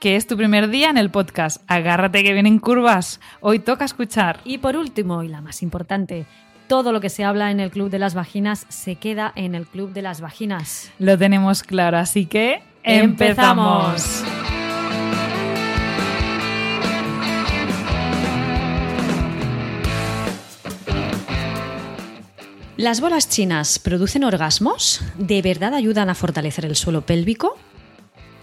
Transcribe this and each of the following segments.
que es tu primer día en el podcast. Agárrate que vienen curvas. Hoy toca escuchar. Y por último, y la más importante, todo lo que se habla en el Club de las Vaginas se queda en el Club de las Vaginas. Lo tenemos claro, así que empezamos. ¿Las bolas chinas producen orgasmos? ¿De verdad ayudan a fortalecer el suelo pélvico?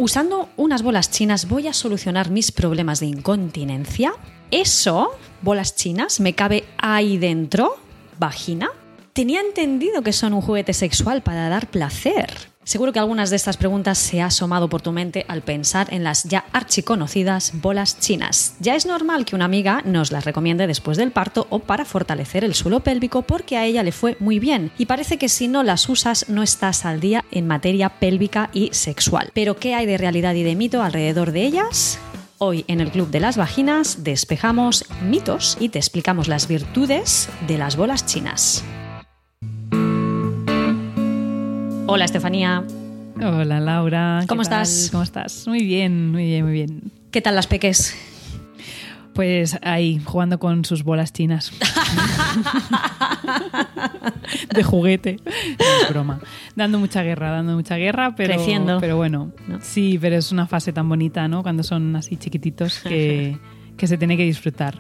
¿Usando unas bolas chinas voy a solucionar mis problemas de incontinencia? ¿Eso, bolas chinas, me cabe ahí dentro? ¿Vagina? Tenía entendido que son un juguete sexual para dar placer. Seguro que algunas de estas preguntas se ha asomado por tu mente al pensar en las ya archiconocidas bolas chinas. Ya es normal que una amiga nos las recomiende después del parto o para fortalecer el suelo pélvico porque a ella le fue muy bien y parece que si no las usas no estás al día en materia pélvica y sexual. Pero ¿qué hay de realidad y de mito alrededor de ellas? Hoy en el Club de las Vaginas despejamos mitos y te explicamos las virtudes de las bolas chinas. Hola Estefanía. Hola Laura. ¿Cómo estás? ¿Cómo estás? Muy bien, muy bien, muy bien. ¿Qué tal las peques? Pues ahí, jugando con sus bolas chinas. de juguete. No es broma. Dando mucha guerra, dando mucha guerra, pero. Creciendo. Pero bueno, sí, pero es una fase tan bonita, ¿no? Cuando son así chiquititos que, que se tiene que disfrutar.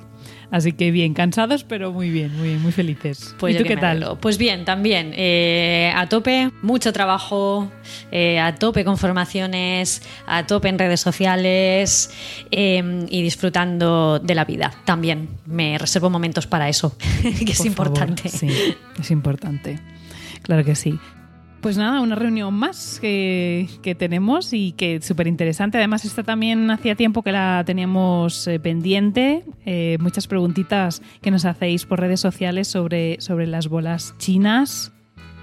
Así que bien, cansados, pero muy bien, muy bien, muy felices. Pues ¿Y tú qué tal? alegro. Pues bien, también. eh, a tope, mucho trabajo, eh, a tope con formaciones, a tope en redes sociales eh, y disfrutando de la vida. También me reservo momentos para eso, que es Por importante. favor, sí, es importante. Claro que sí. Pues nada, una reunión más que, que tenemos y que súper interesante. Además, esta también hacía tiempo que la teníamos eh, pendiente. Eh, muchas preguntitas que nos hacéis por redes sociales sobre, sobre las bolas chinas.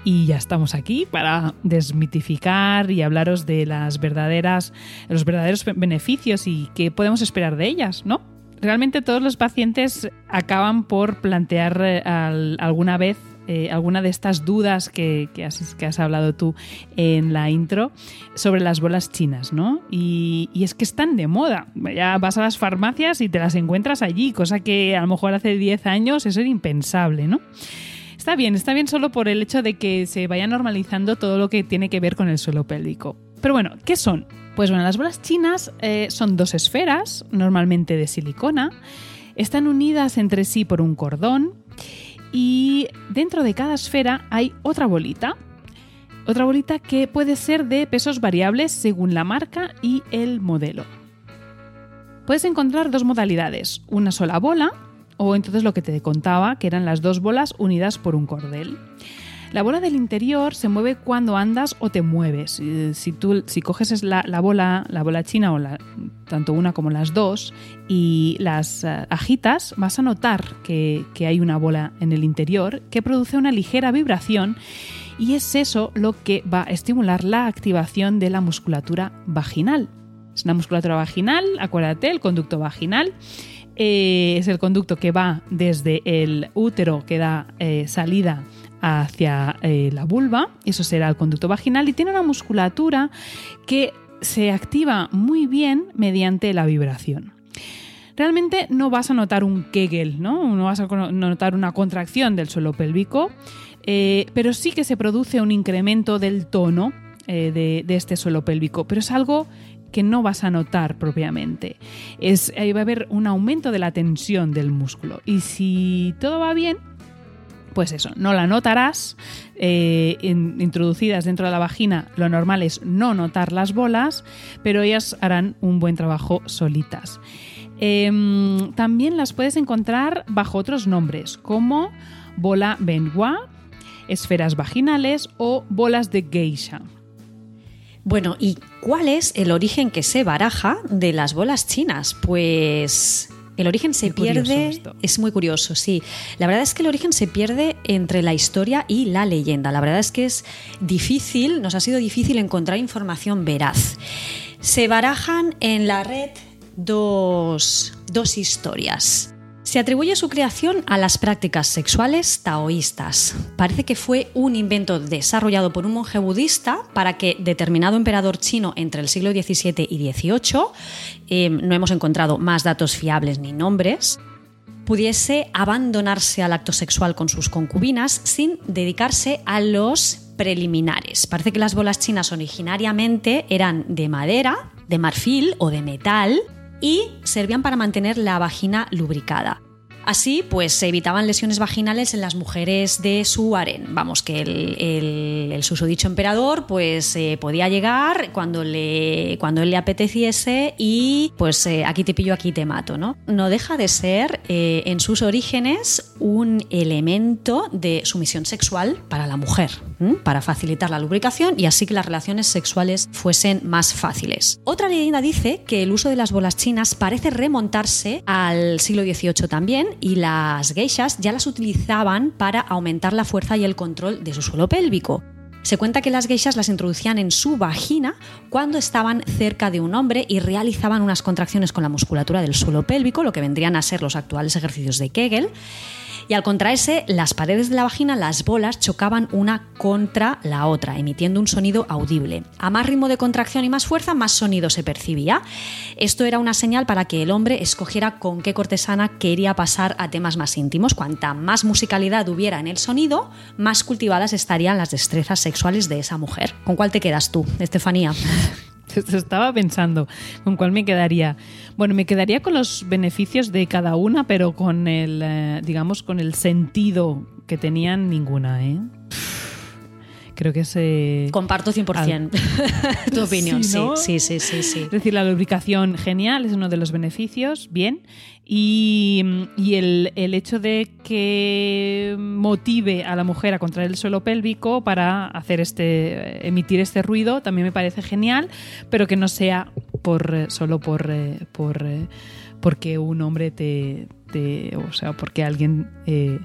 Y ya estamos aquí para desmitificar y hablaros de las verdaderas, los verdaderos beneficios y qué podemos esperar de ellas, ¿no? Realmente todos los pacientes acaban por plantear eh, al- alguna vez eh, alguna de estas dudas que, que has, que has hablado tú en la intro sobre las bolas chinas, ¿no? Y, y es que están de moda. Ya vas a las farmacias y te las encuentras allí, cosa que a lo mejor hace 10 años eso era impensable, ¿no? Está bien, está bien solo por el hecho de que se vaya normalizando todo lo que tiene que ver con el suelo pélvico. Pero bueno, ¿qué son? Pues bueno, las bolas chinas eh, son dos esferas, normalmente de silicona, están unidas entre sí por un cordón y dentro de cada esfera hay otra bolita. Otra bolita que puede ser de pesos variables según la marca y el modelo. Puedes encontrar dos modalidades, una sola bola o entonces lo que te contaba, que eran las dos bolas unidas por un cordel. La bola del interior se mueve cuando andas o te mueves. Eh, Si tú si coges es la, la bola, la bola china o la, tanto una como las dos y las eh, agitas, vas a notar que, hay una bola en el interior que produce una ligera vibración y es eso lo que va a estimular la activación de la musculatura vaginal. Es una musculatura vaginal, acuérdate, el conducto vaginal eh, es el conducto que va desde el útero que da salida hacia eh, la vulva, eso será el conducto vaginal, y tiene una musculatura que se activa muy bien mediante la vibración. Realmente no vas a notar un Kegel, ¿no? No vas a notar una contracción del suelo pélvico, eh, pero sí que se produce un incremento del tono eh, de, este suelo pélvico, pero es algo que no vas a notar propiamente. Es, va a haber un aumento de la tensión del músculo. Y si todo va bien, pues eso, no la notarás. eh, in- introducidas dentro de la vagina, lo normal es no notar las bolas, pero ellas harán un buen trabajo solitas. Em, también las puedes encontrar bajo otros nombres, como bola Benoit, esferas vaginales o bolas de geisha. Bueno, ¿y cuál es el origen que se baraja de las bolas chinas? Pues el origen se pierde. Es muy curioso, sí. La verdad es que el origen se pierde entre la historia y la leyenda. La verdad es que es difícil, nos ha sido difícil encontrar información veraz. Se barajan en la red dos, dos historias. Se atribuye su creación a las prácticas sexuales taoístas. Parece que fue un invento desarrollado por un monje budista para que determinado emperador chino entre el siglo XVII y XVIII, eh, no hemos encontrado más datos fiables ni nombres, pudiese abandonarse al acto sexual con sus concubinas sin dedicarse a los preliminares. Parece que las bolas chinas originariamente eran de madera, de marfil o de metal, y servían para mantener la vagina lubricada. Así, pues se evitaban lesiones vaginales en las mujeres de su harén. Vamos, que el, susodicho emperador pues eh, podía llegar cuando, le, cuando él le apeteciese y pues eh, aquí te pillo, aquí te mato, ¿no? No deja de ser eh, en sus orígenes un elemento de sumisión sexual para la mujer, para facilitar la lubricación y así que las relaciones sexuales fuesen más fáciles. Otra leyenda dice que el uso de las bolas chinas parece remontarse al siglo XVIII también y las geishas ya las utilizaban para aumentar la fuerza y el control de su suelo pélvico. Se cuenta que las geishas las introducían en su vagina cuando estaban cerca de un hombre y realizaban unas contracciones con la musculatura del suelo pélvico, lo que vendrían a ser los actuales ejercicios de Kegel y al contraerse las paredes de la vagina, las bolas chocaban una contra la otra, emitiendo un sonido audible. A más ritmo de contracción y más fuerza, más sonido se percibía. Esto era una señal para que el hombre escogiera con qué cortesana quería pasar a temas más íntimos. Cuanta más musicalidad hubiera en el sonido, más cultivadas estarían las destrezas sexuales de esa mujer. ¿Con cuál te quedas tú, Estefanía? Estaba pensando con cuál me quedaría. Bueno, me quedaría con los beneficios de cada una, pero con el, eh, digamos, con el sentido que tenían ninguna, ¿eh? Creo que se... Comparto 100% tu opinión, sí, sí, sí, sí, sí, Es decir, la lubricación genial es uno de los beneficios, bien. Y, el, hecho de que motive a la mujer a contraer el suelo pélvico para hacer este, emitir este ruido también me parece genial, pero que no sea por, solo por, por porque un hombre te, o sea, porque alguien eh,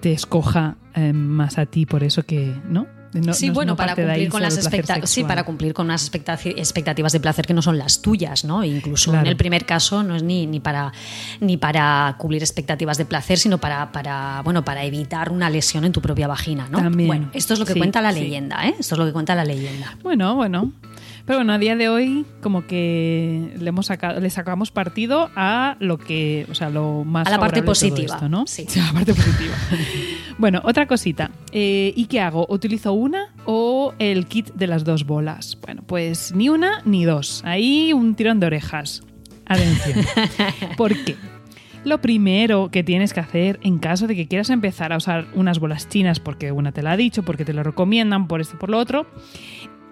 te escoja eh, más a ti por eso que, ¿no? Sí, bueno, para cumplir, con las sí, para cumplir con unas expectativas de placer que no son las tuyas, ¿no? Incluso en el primer caso no es ni, ni, para, ni para cubrir expectativas de placer, sino para, para, bueno, para evitar una lesión en tu propia vagina, ¿no? Bueno, esto es lo que cuenta la leyenda, ¿eh? Esto es lo que cuenta la leyenda. Bueno, bueno. Pero bueno, a día de hoy como que le hemos sacado, le sacamos partido a lo que, o sea, lo más a la parte positiva, ¿no? Sí. A la parte positiva. bueno, otra cosita. Eh, ¿Y qué hago? ¿Utilizo una o el kit de las dos bolas? Bueno, pues ni una ni dos. Ahí un tirón de orejas. Atención. ¿Por qué? Lo primero que tienes que hacer en caso de que quieras empezar a usar unas bolas chinas porque una te la ha dicho, porque te lo recomiendan, por esto por lo otro,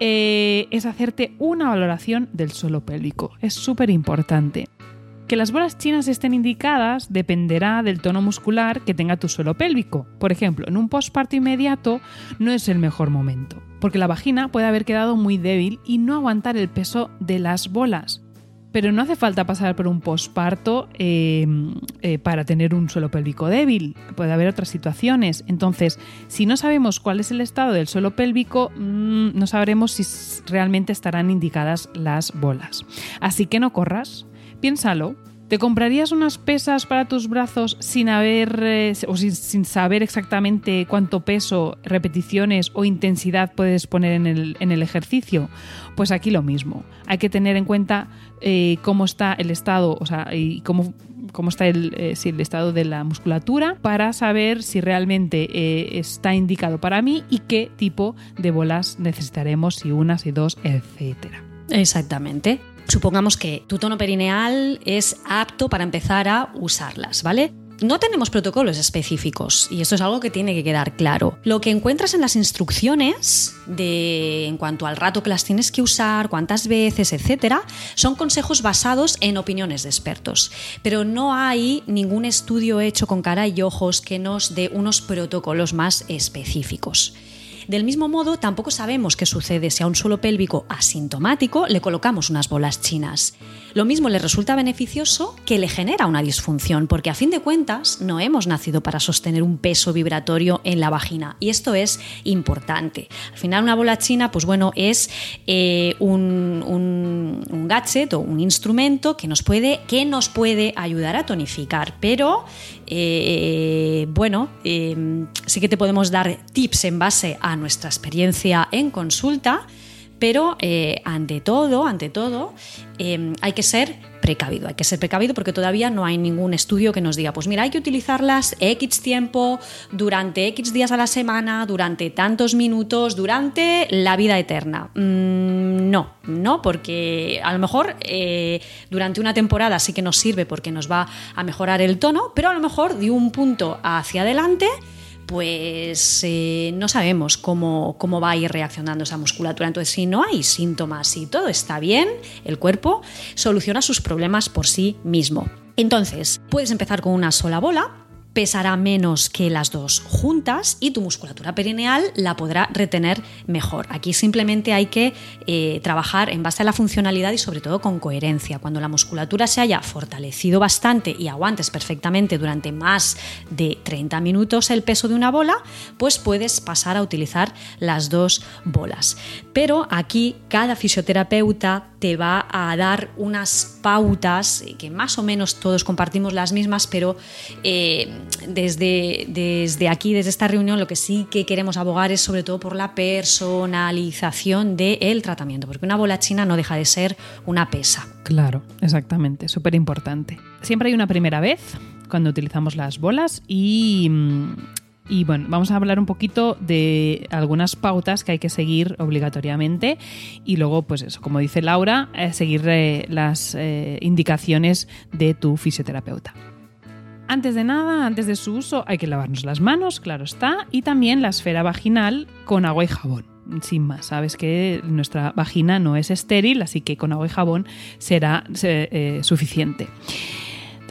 eh, es hacerte una valoración del suelo pélvico. Es súper importante. Que las bolas chinas estén indicadas dependerá del tono muscular que tenga tu suelo pélvico. Por ejemplo, en un postparto inmediato no es el mejor momento, porque la vagina puede haber quedado muy débil y no aguantar el peso de las bolas. Pero no hace falta pasar por un posparto eh, eh, para tener un suelo pélvico débil. Puede haber otras situaciones. Entonces, si no sabemos cuál es el estado del suelo pélvico, mm, no sabremos si realmente estarán indicadas las bolas. Así que no corras. Piénsalo. ¿Te comprarías unas pesas para tus brazos sin haber eh, o sin, saber exactamente cuánto peso, repeticiones o intensidad puedes poner en el, ejercicio? Pues aquí lo mismo. Hay que tener en cuenta eh, cómo está el estado, o sea, y cómo, cómo está el, eh, el, estado de la musculatura para saber si realmente está indicado para mí y qué tipo de bolas necesitaremos, si unas, y dos, etcétera. Exactamente. Supongamos que tu tono perineal es apto para empezar a usarlas, ¿vale? No tenemos protocolos específicos y esto es algo que tiene que quedar claro. Lo que encuentras en las instrucciones de en cuanto al rato que las tienes que usar, cuántas veces, etcétera, son consejos basados en opiniones de expertos, pero no hay ningún estudio hecho con cara y ojos que nos dé unos protocolos más específicos. Del mismo modo, tampoco sabemos qué sucede si a un suelo pélvico asintomático le colocamos unas bolas chinas. Lo mismo le resulta beneficioso que le genera una disfunción, porque a fin de cuentas no hemos nacido para sostener un peso vibratorio en la vagina y esto es importante. Al final una bola china, pues bueno, es eh, un, gadget o un instrumento que nos puede, que nos puede ayudar a tonificar, pero eh, bueno, eh, sí que te podemos dar tips en base a nuestra experiencia en consulta pero eh, ante todo, ante todo, em, hay que ser precavido. Hay que ser precavido porque todavía no hay ningún estudio que nos diga, pues mira, hay que utilizarlas X tiempo, durante X días a la semana, durante tantos minutos, durante la vida eterna. Mm, no, no, porque a lo mejor eh, durante una temporada sí que nos sirve porque nos va a mejorar el tono, pero a lo mejor de un punto hacia adelante pues eh, no sabemos cómo, cómo va a ir reaccionando esa musculatura. Entonces, si no hay síntomas, si todo está bien, el cuerpo soluciona sus problemas por sí mismo. Entonces, puedes empezar con una sola bola, pesará menos que las dos juntas y tu musculatura perineal la podrá retener mejor. Aquí simplemente hay que eh, trabajar en base a la funcionalidad y sobre todo con coherencia. Cuando la musculatura se haya fortalecido bastante y aguantes perfectamente durante más de 30 minutos el peso de una bola, pues puedes pasar a utilizar las dos bolas. Pero aquí cada fisioterapeuta te va a dar unas pautas que más o menos todos compartimos las mismas, pero eh, desde, desde aquí, desde esta reunión, lo que sí que queremos abogar es sobre todo por la personalización del tratamiento, porque una bola china no deja de ser una pesa. Claro, exactamente, súper importante. Siempre hay una primera vez cuando utilizamos las bolas y mm, y bueno, vamos a hablar un poquito de algunas pautas que hay que seguir obligatoriamente y luego, pues eso, como dice Laura, eh, seguir eh, las eh, indicaciones de tu fisioterapeuta. Antes de nada, antes de su uso, hay que lavarnos las manos, claro está, y también la esfera vaginal con agua y jabón. Sin más, sabes que nuestra vagina no es estéril, así que con agua y jabón será eh, suficiente.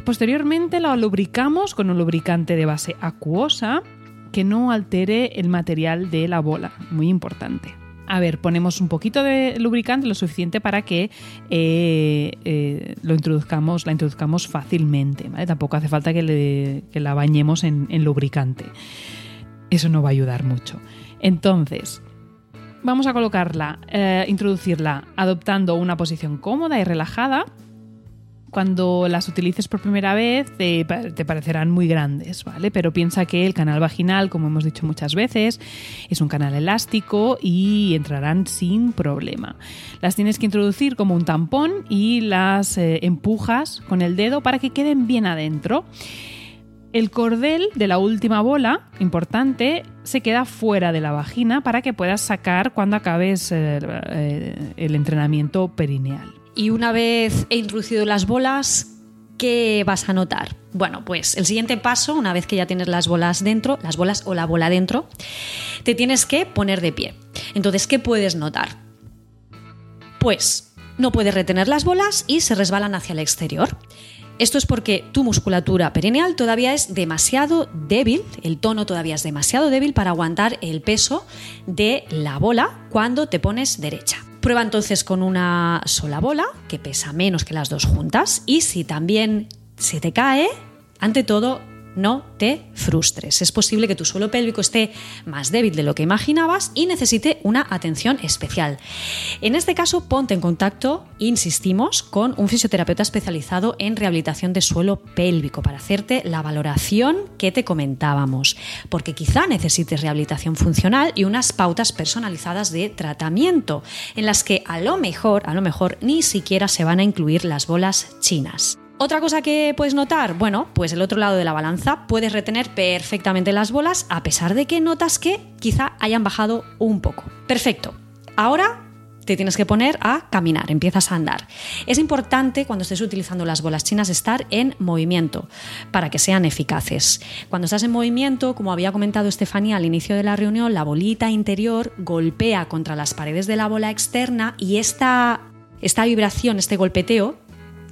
Posteriormente la lubricamos con un lubricante de base acuosa que no altere el material de la bola, muy importante a ver, ponemos un poquito de lubricante, lo suficiente para que eh, eh, lo introduzcamos, la introduzcamos fácilmente. ¿vale? Tampoco hace falta que, la bañemos en, lubricante. Eso no va a ayudar mucho. Entonces, vamos a colocarla, eh, introducirla adoptando una posición cómoda y relajada cuando las utilices por primera vez te, parecerán muy grandes, ¿vale? Pero piensa que el canal vaginal, como hemos dicho muchas veces, es un canal elástico y entrarán sin problema. Las tienes que introducir como un tampón y las eh, empujas con el dedo para que queden bien adentro. El cordel de la última bola, importante, se queda fuera de la vagina para que puedas sacar cuando acabes eh, eh, el entrenamiento perineal. Y una vez he introducido las bolas, ¿qué vas a notar? Bueno, pues el siguiente paso, una vez que ya tienes las bolas dentro, las bolas o la bola dentro, te tienes que poner de pie. Entonces, ¿qué puedes notar? Pues no puedes retener las bolas y se resbalan hacia el exterior. Esto es porque tu musculatura perineal todavía es demasiado débil, el tono todavía es demasiado débil para aguantar el peso de la bola cuando te pones derecha. Prueba entonces con una sola bola, que pesa menos que las dos juntas, y si también se te cae, ante todo, no te frustres. Es posible que tu suelo pélvico esté más débil de lo que imaginabas y necesite una atención especial. En este caso, ponte en contacto, insistimos, con un fisioterapeuta especializado en rehabilitación de suelo pélvico para hacerte la valoración que te comentábamos, porque quizá necesites rehabilitación funcional y unas pautas personalizadas de tratamiento en las que a lo mejor, a lo mejor ni siquiera se van a incluir las bolas chinas. Otra cosa que puedes notar, bueno, pues el otro lado de la balanza, puedes retener perfectamente las bolas a pesar de que notas que quizá hayan bajado un poco. Perfecto. Ahora te tienes que poner a caminar, empiezas a andar. Es importante cuando estés utilizando las bolas chinas estar en movimiento para que sean eficaces. Cuando estás en movimiento, como había comentado Estefanía al inicio de la reunión, la bolita interior golpea contra las paredes de la bola externa y esta, esta vibración, este golpeteo,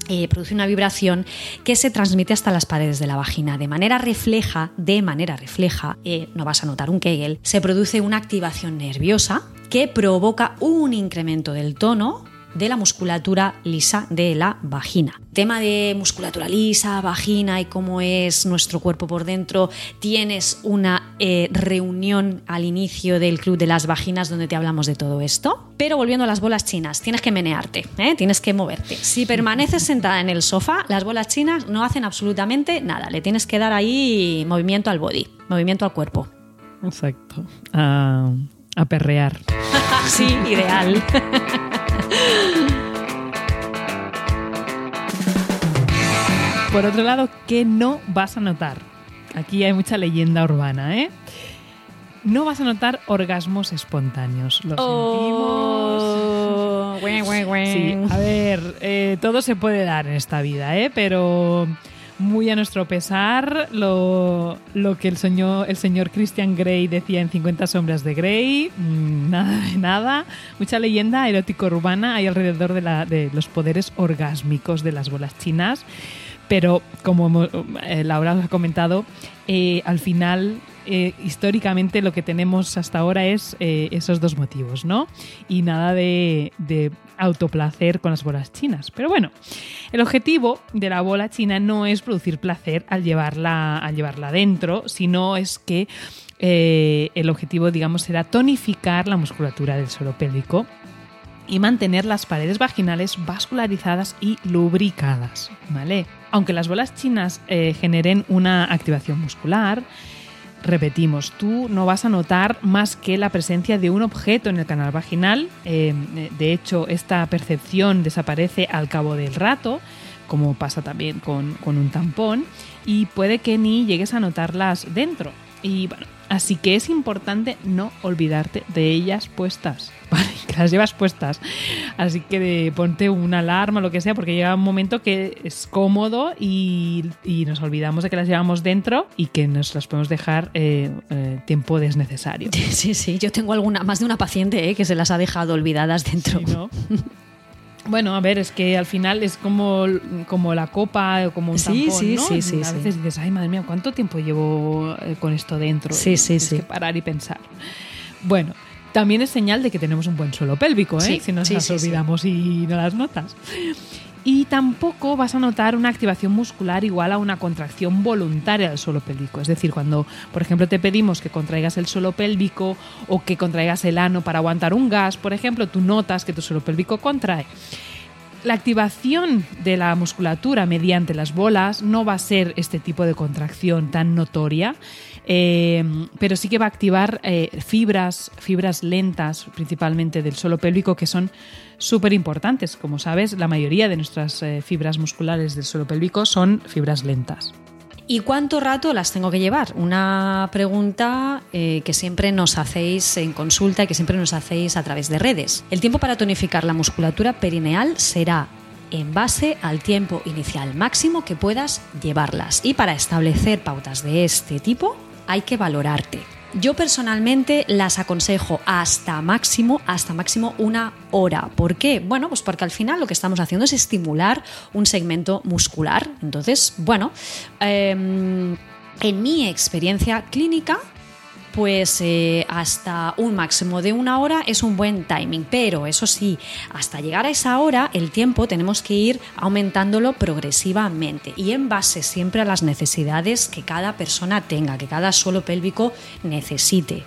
eh, produce una vibración que se transmite hasta las paredes de la vagina. De manera refleja, de manera refleja, eh, no vas a notar un Kegel, se produce una activación nerviosa que provoca un incremento del tono de la musculatura lisa de la vagina. Tema de musculatura lisa, vagina y cómo es nuestro cuerpo por dentro. Tienes una eh, reunión al inicio del Club de las Vaginas donde te hablamos de todo esto. Pero volviendo a las bolas chinas, tienes que menearte, ¿eh? tienes que moverte. Si permaneces sentada en el sofá, las bolas chinas no hacen absolutamente nada. Le tienes que dar ahí movimiento al body, movimiento al cuerpo. Exacto. A, a perrear. sí, ideal. Por otro lado, ¿qué no vas a notar? Aquí hay mucha leyenda urbana, ¿eh? No vas a notar orgasmos espontáneos. Lo Oh. sentimos. Sí, a ver, eh, todo se puede dar en esta vida, ¿eh? Pero muy a nuestro pesar, lo, lo que el señor, el señor Christian Grey decía en 50 sombras de Grey, mm, nada de nada. Mucha leyenda erótico-urbana hay alrededor de, la- de los poderes orgásmicos de las bolas chinas. Pero como eh, Laura os ha comentado, eh, al final, eh, históricamente lo que tenemos hasta ahora es eh, esos dos motivos, ¿no? Y nada de, autoplacer con las bolas chinas. Pero bueno, el objetivo de la bola china no es producir placer al llevarla, al llevarla dentro, sino es que eh, el objetivo, digamos, será tonificar la musculatura del suelo pélvico y mantener las paredes vaginales vascularizadas y lubricadas, ¿vale? Aunque las bolas chinas generen una activación muscular, repetimos, tú no vas a notar más que la presencia de un objeto en el canal vaginal. Eh, de hecho, esta percepción desaparece al cabo del rato, como pasa también con, con un tampón, y puede que ni llegues a notarlas dentro. Y bueno, así que es importante no olvidarte de ellas puestas, ¿vale? Que las llevas puestas. Así que de- ponte una alarma lo que sea, porque llega un momento que es cómodo y, y nos olvidamos de que las llevamos dentro y que nos las podemos dejar eh, eh, tiempo desnecesario. Sí, sí, yo tengo alguna, más de una paciente ¿eh? que se las ha dejado olvidadas dentro. Sí, ¿no? Bueno, a ver, es que al final es como, como la copa o como un Sí, tampón, sí, ¿no? sí, sí, A veces dices, ay, madre mía, ¿cuánto tiempo llevo eh, con esto dentro? Sí, sí, tienes sí. que parar y pensar. Bueno, también es señal de que tenemos un buen suelo pélvico, ¿eh? Si nos las olvidamos y no las notas. Y tampoco vas a notar una activación muscular igual a una contracción voluntaria del suelo pélvico. Es decir, cuando, por ejemplo, te pedimos que contraigas el suelo pélvico o que contraigas el ano para aguantar un gas, por ejemplo, tú notas que tu suelo pélvico contrae. La activación de la musculatura mediante las bolas no va a ser este tipo de contracción tan notoria, eh, pero sí que va a activar eh, fibras, fibras lentas, principalmente del suelo pélvico, que son súper importantes. Como sabes, la mayoría de nuestras eh, fibras musculares del suelo pélvico son fibras lentas. ¿Y cuánto rato las tengo que llevar? Una pregunta que siempre nos hacéis en consulta y que siempre nos hacéis a través de redes. El tiempo para tonificar la musculatura perineal será en base al tiempo inicial máximo que puedas llevarlas. Y para establecer pautas de este tipo hay que valorarte. Yo personalmente las aconsejo hasta máximo, hasta máximo una hora. ¿Por qué? Bueno, pues porque al final lo que estamos haciendo es estimular un segmento muscular. Entonces, bueno, em, en mi experiencia clínica, pues eh, hasta un máximo de una hora es un buen timing. Pero eso sí, hasta llegar a esa hora, el tiempo tenemos que ir aumentándolo progresivamente y en base siempre a las necesidades que cada persona tenga, que cada suelo pélvico necesite.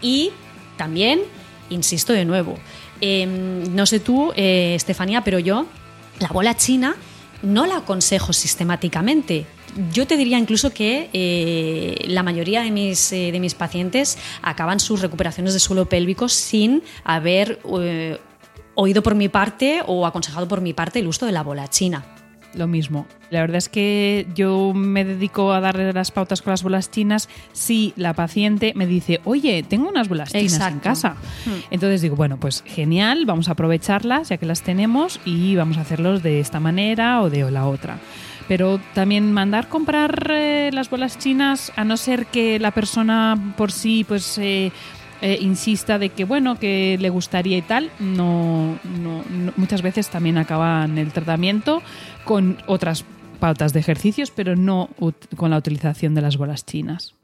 Y también, insisto de nuevo, em, no sé tú, eh, Estefanía, pero yo, la bola china no la aconsejo sistemáticamente. Yo te diría incluso que eh, la mayoría de mis, eh, de mis pacientes acaban sus recuperaciones de suelo pélvico sin haber eh, oído por mi parte o aconsejado por mi parte el uso de la bola china. Lo mismo. La verdad es que yo me dedico a darle las pautas con las bolas chinas si la paciente me dice, oye, tengo unas bolas chinas en casa. Entonces digo, bueno, pues genial, vamos a aprovecharlas ya que las tenemos y vamos a hacerlos de esta manera o de la otra. Pero también mandar comprar eh, las bolas chinas, a no ser que la persona por sí pues eh, eh, insista de que bueno, que le gustaría y tal, no, muchas veces también acaban el tratamiento con otras pautas de ejercicios, pero no con la utilización de las bolas chinas.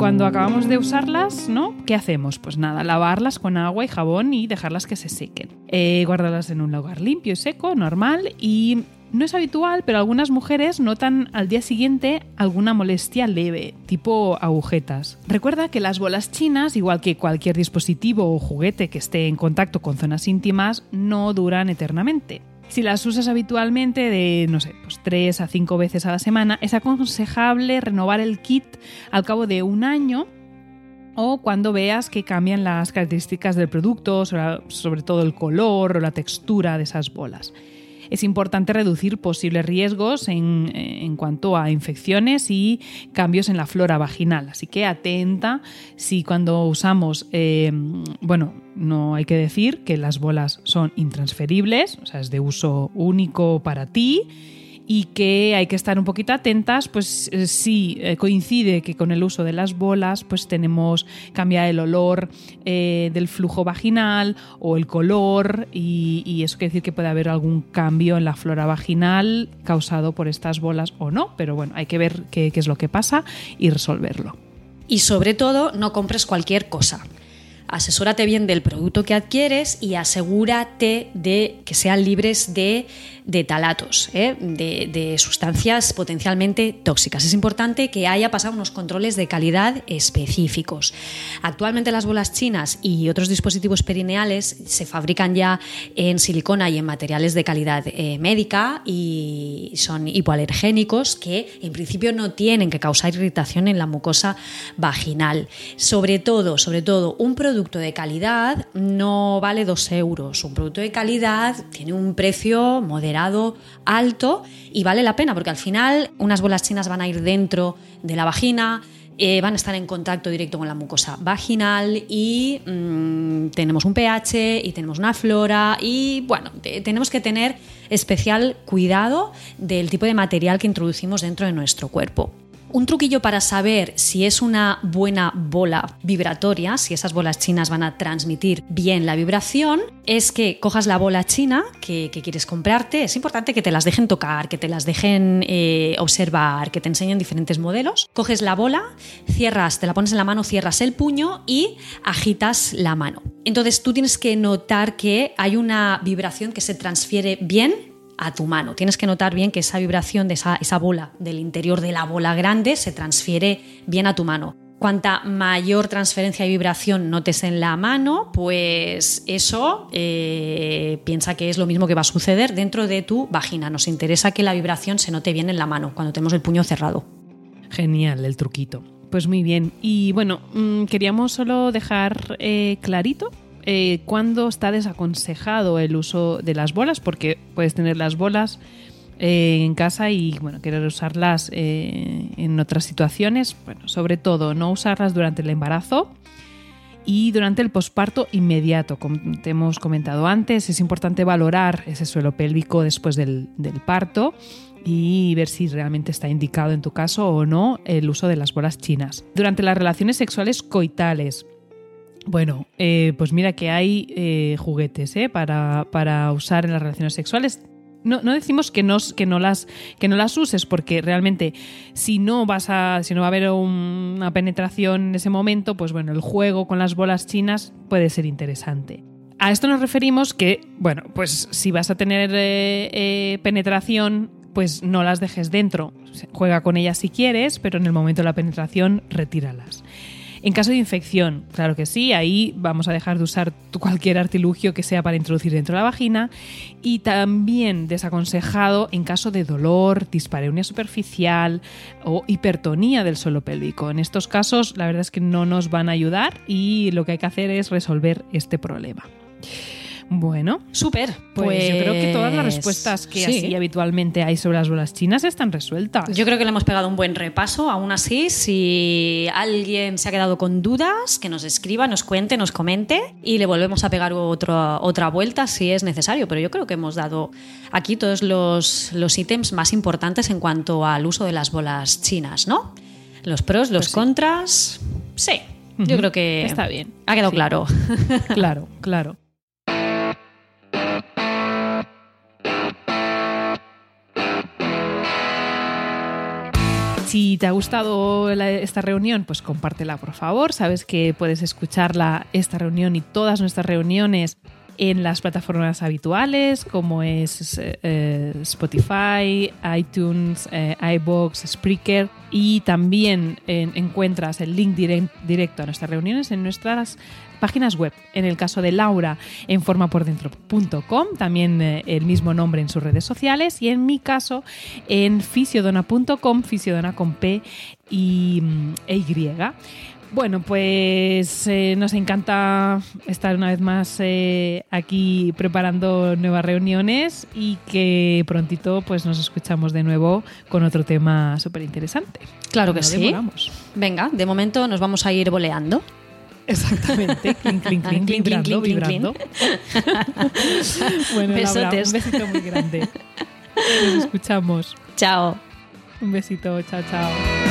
Cuando acabamos de usarlas, ¿no? ¿Qué hacemos? Pues nada, lavarlas con agua y jabón y dejarlas que se sequen. Eh, guardarlas en un lugar limpio y seco, normal, y no es habitual, pero algunas mujeres notan al día siguiente alguna molestia leve, tipo agujetas. Recuerda que las bolas chinas, igual que cualquier dispositivo o juguete que esté en contacto con zonas íntimas, no duran eternamente. Si las usas habitualmente de, no sé, pues tres a cinco veces a la semana, es aconsejable renovar el kit al cabo de un año o cuando veas que cambian las características del producto, sobre todo el color o la textura de esas bolas es importante reducir posibles riesgos en, cuanto a infecciones y cambios en la flora vaginal. Así que atenta si cuando usamos, eh, bueno, no hay que decir que las bolas son intransferibles, o sea, es de uso único para ti y que hay que estar un poquito atentas, pues eh, si eh, coincide que con el uso de las bolas, pues tenemos cambiar el olor eh, del flujo vaginal o el color y, eso quiere decir que puede haber algún cambio en la flora vaginal causado por estas bolas o no, pero bueno, hay que ver qué es lo que pasa y resolverlo. Y sobre todo, no compres cualquier cosa asesórate bien del producto que adquieres y asegúrate de que sean libres de, talatos, ¿eh? de, sustancias potencialmente tóxicas. Es importante que haya pasado unos controles de calidad específicos. Actualmente las bolas chinas y otros dispositivos perineales se fabrican ya en silicona y en materiales de calidad eh, médica y son hipoalergénicos que en principio no tienen que causar irritación en la mucosa vaginal. Sobre todo, sobre todo, un producto producto de calidad no vale dos euros. Un producto de calidad tiene un precio moderado, alto y vale la pena porque al final unas bolas chinas van a ir dentro de la vagina, eh, van a estar en contacto directo con la mucosa vaginal y mm, tenemos un pH y tenemos una flora y bueno, tenemos que tener especial cuidado del tipo de material que introducimos dentro de nuestro cuerpo. Un truquillo para saber si es una buena bola vibratoria, si esas bolas chinas van a transmitir bien la vibración, es que cojas la bola china que, quieres comprarte. Es importante que te las dejen tocar, que te las dejen eh, observar, que te enseñen diferentes modelos. Coges la bola, cierras, te la pones en la mano, cierras el puño y agitas la mano. Entonces tú tienes que notar que hay una vibración que se transfiere bien a tu mano. Tienes que notar bien que esa vibración de esa, bola, del interior de la bola grande, se transfiere bien a tu mano. Cuanta mayor transferencia y vibración notes en la mano, pues eso eh, piensa que es lo mismo que va a suceder dentro de tu vagina. Nos interesa que la vibración se note bien en la mano cuando tenemos el puño cerrado. Genial el truquito. Pues muy bien. Y bueno, mm, queríamos solo dejar eh, clarito eh, cuándo está desaconsejado el uso de las bolas, porque puedes tener las bolas eh, en casa y bueno, querer usarlas eh, en otras situaciones. Bueno, sobre todo, no usarlas durante el embarazo y durante el posparto inmediato. Como te hemos comentado antes, es importante valorar ese suelo pélvico después del, del parto y ver si realmente está indicado en tu caso o no el uso de las bolas chinas. Durante las relaciones sexuales coitales, bueno, eh, pues mira que hay eh, juguetes ¿eh? para, para, usar en las relaciones sexuales. No, no decimos que no, que, no las, que no las uses, porque realmente si no vas a. si no va a haber una penetración en ese momento, pues bueno, el juego con las bolas chinas puede ser interesante. A esto nos referimos que, bueno, pues si vas a tener penetración, pues no las dejes dentro. Juega con ellas si quieres, pero en el momento de la penetración, retíralas. En caso de infección, claro que sí, ahí vamos a dejar de usar cualquier artilugio que sea para introducir dentro de la vagina y también desaconsejado en caso de dolor, dispareunia superficial o hipertonía del suelo pélvico. En estos casos, la verdad es que no nos van a ayudar y lo que hay que hacer es resolver este problema. Bueno, Súper. pues, yo creo que todas las Pues, respuestas que sí. así habitualmente hay sobre las bolas chinas están resueltas. Yo creo que le hemos pegado un buen repaso. Aún así, si alguien se ha quedado con dudas, que nos escriba, nos cuente, nos comente y le volvemos a pegar otro- otra vuelta si es necesario. Pero yo creo que hemos dado aquí todos los, los ítems más importantes en cuanto al uso de las bolas chinas, ¿no? Los pros, los Pues sí. contras. Sí, yo creo que está bien. ha quedado Sí. claro. Claro, claro. Si te ha gustado la- esta reunión, pues compártela, por favor. Sabes que puedes escucharla, esta reunión y todas nuestras reuniones en las plataformas habituales, como es eh, Spotify, iTunes, eh, iBox, Spreaker. Y también en- encuentras el link direct- directo a nuestras reuniones en nuestras páginas web. En el caso de Laura, en formapordentro.com, también eh, el mismo nombre en sus redes sociales. Y en mi caso, en fisiodona.com, fisiodona con P y, mm, e Y. Bueno, pues eh, nos encanta estar una vez más eh, aquí preparando nuevas reuniones y que prontito pues nos escuchamos de nuevo con otro tema súper interesante. Claro que sí. demoramos. Venga, de momento nos vamos a ir voleando. Exactamente. Clink, clink, clink, vibrando, vibrando. bueno, Laura, Besotes. un besito muy grande. Nos escuchamos. Chao. Un besito. Chao, chao.